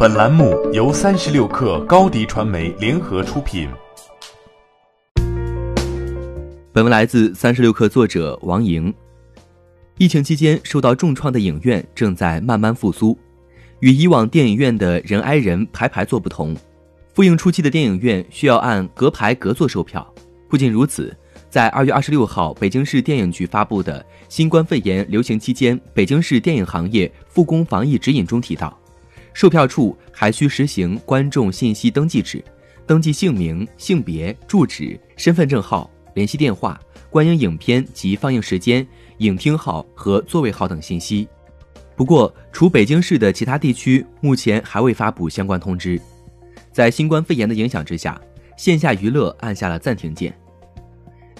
本栏目由三十六氪高低传媒联合出品。本文来自三十六氪作者王莹。疫情期间受到重创的影院正在慢慢复苏，与以往电影院的人挨人排排坐不同，复映初期的电影院需要按隔排隔座售票。不仅如此，在二月二十六号，北京市电影局发布的新冠肺炎流行期间北京市电影行业复工防疫指引中提到，售票处还需实行观众信息登记制，登记姓名、性别、住址、身份证号、联系电话、观影影片及放映时间、影厅号和座位号等信息。不过，除北京市的其他地区目前还未发布相关通知。在新冠肺炎的影响之下，线下娱乐按下了暂停键。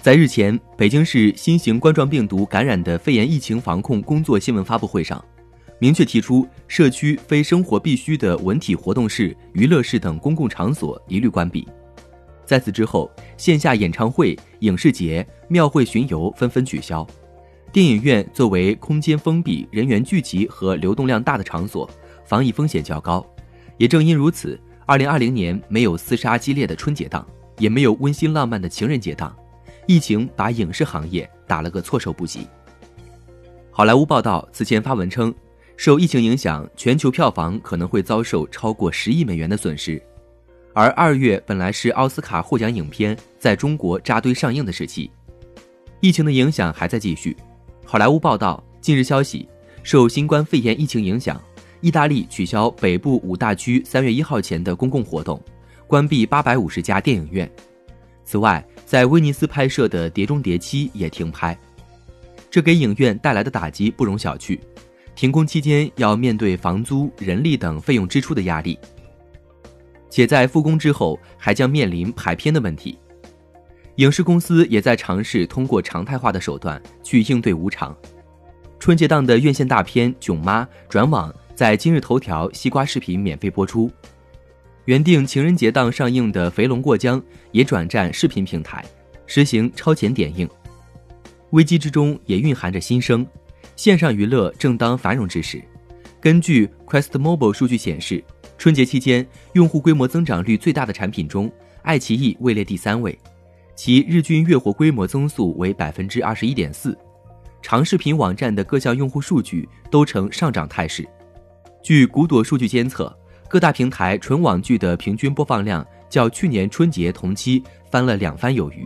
在日前，北京市新型冠状病毒感染的肺炎疫情防控工作新闻发布会上，明确提出，社区非生活必需的文体活动室、娱乐室等公共场所一律关闭。在此之后，线下演唱会、影视节、庙会巡游纷纷取消。电影院作为空间封闭、人员聚集和流动量大的场所，防疫风险较高。也正因如此，二零二零年没有厮杀激烈的春节档，也没有温馨浪漫的情人节档。疫情把影视行业打了个措手不及。好莱坞报道此前发文称，受疫情影响，全球票房可能会遭受超过十亿美元的损失。而二月本来是奥斯卡获奖影片在中国扎堆上映的时期，疫情的影响还在继续。好莱坞报道，近日消息，受新冠肺炎疫情影响，意大利取消北部五大区三月一号前的公共活动，关闭八百五十家电影院。此外，在威尼斯拍摄的《碟中谍七》也停拍，这给影院带来的打击不容小觑。停工期间要面对房租、人力等费用支出的压力，且在复工之后还将面临排片的问题。影视公司也在尝试通过常态化的手段去应对无常。春节档的院线大片《囧妈》转网在今日头条、西瓜视频免费播出。原定情人节档上映的《肥龙过江》也转战视频平台，实行超前点映。危机之中也蕴含着新生，线上娱乐正当繁荣之时。根据 Quest Mobile 数据显示，春节期间用户规模增长率最大的产品中，爱奇艺位列第三位，其日均月活规模增速为百分之二十一点四。长视频网站的各项用户数据都呈上涨态势。据古朵数据监测。各大平台纯网剧的平均播放量较去年春节同期翻了两番有余。